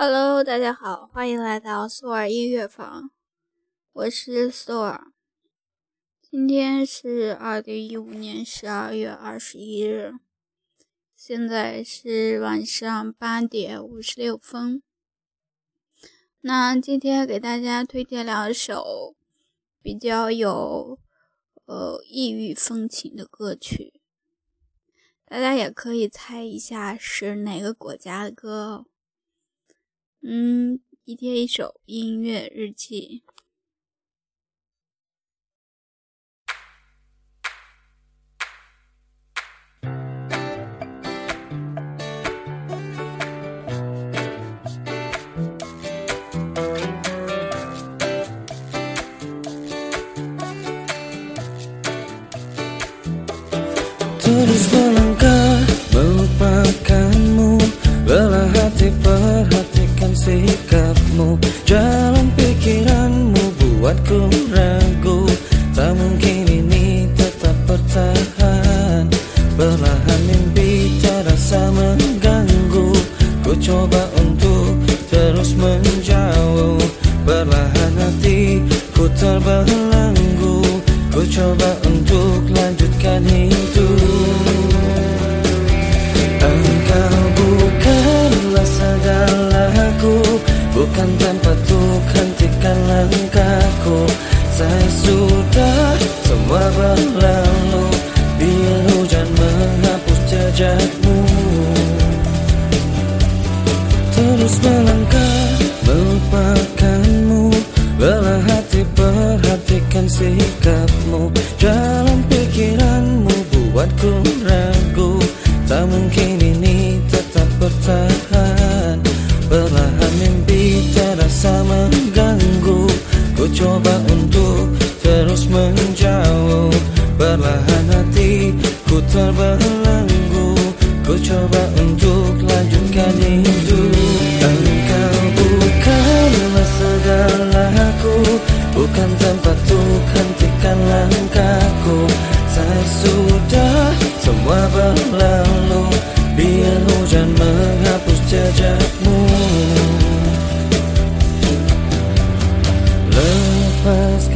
Hello，大家好，欢迎来到苏尔音乐房，我是苏尔。今天是二零一五年十二月二十一日，现在是晚上八点五十六分。那今天给大家推荐两首比较有呃异域风情的歌曲，大家也可以猜一下是哪个国家的歌。嗯，一天一首音乐日记。Coba untuk lanjutkan hidup. Engkau bukanlah segalaku Bukan tempatku hentikan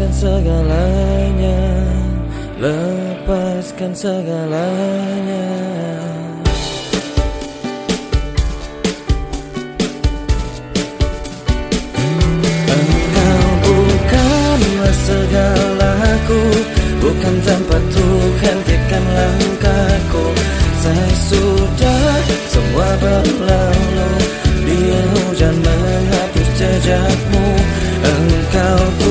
Lepaskan segalanya. Lepaskan segalanya. Engkau bukanlah segalaku. Bukan tempat untuk hentikan langkahku. Saya sudah semua berlalu. Biar hujan menghapus jejakmu. Engkau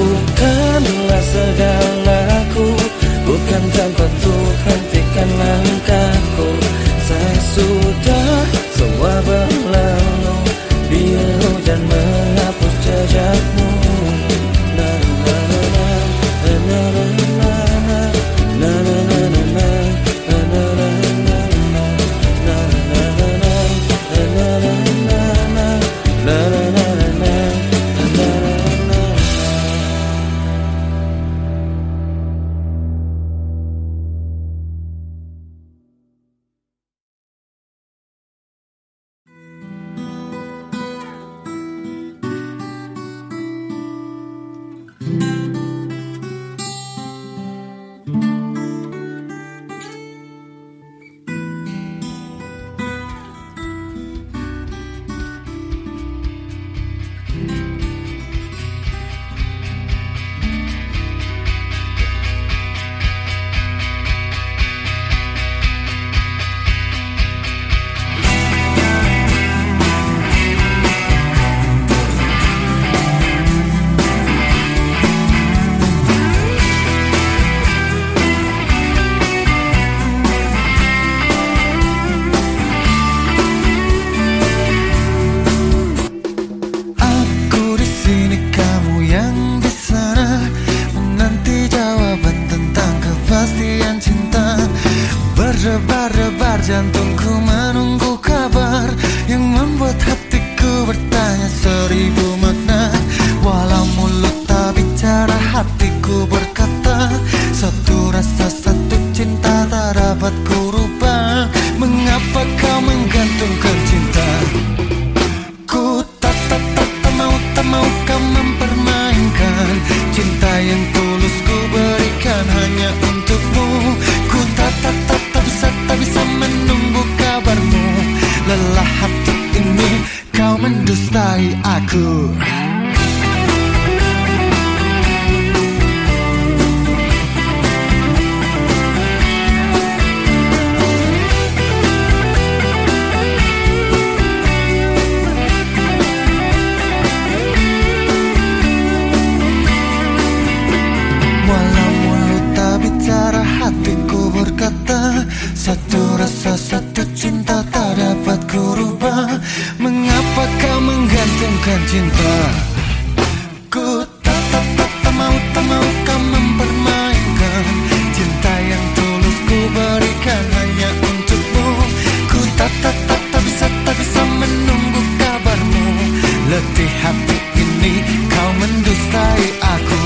hati ini kau mendustai aku.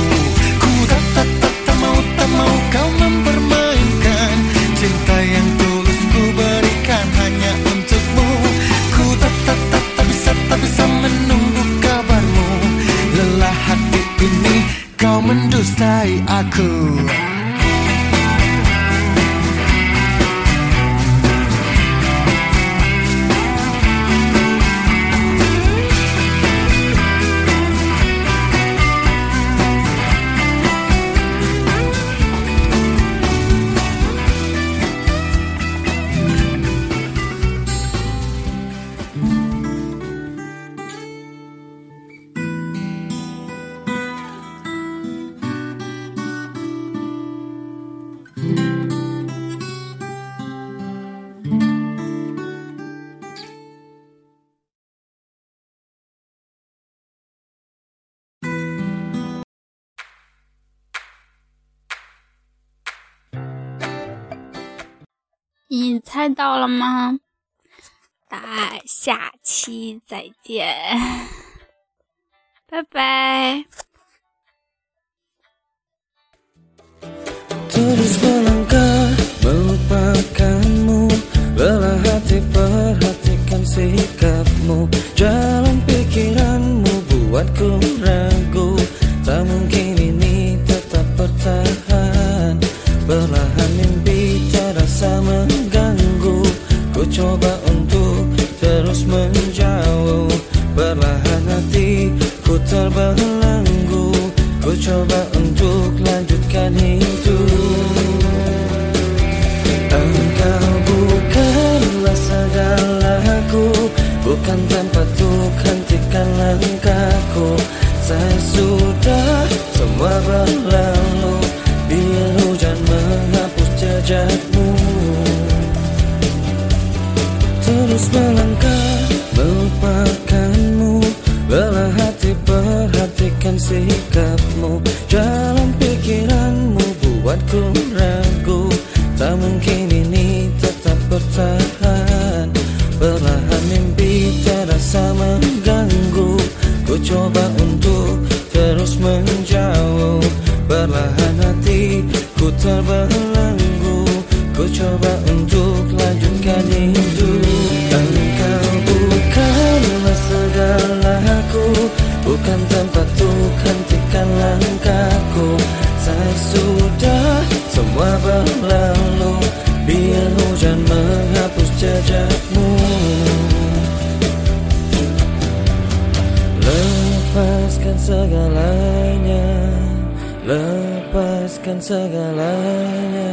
Ku tak tak tak tak mau tak mau kau mempermainkan. Cinta yang tulus ku berikan hanya untukmu. Ku tak tak tak tak bisa tak bisa menunggu kabarmu. Lelah hati ini kau mendustai aku 你猜到了吗？答案下期再见。拜拜。Berlalu Biar hujan menghapus jejakmu. Terus melangkah melupakanmu. Lelah hati perhatikan sikapmu. Jalan pikiranmu buatku ragu. Tak mungkin ini tetap bertahan. Perlahan mimpi terasa mengganggu. Ku coba untuk terus menjauh Perlahan hati ku terbelenggu. Ku coba untuk lanjutkan hidup Engkau bukanlah segalaku Bukan tempat untuk hentikan langkahku. Saya sudah semua berlalu Biar hujan menghapus jejakmu. Lepaskan segalanya Lepaskan segalanya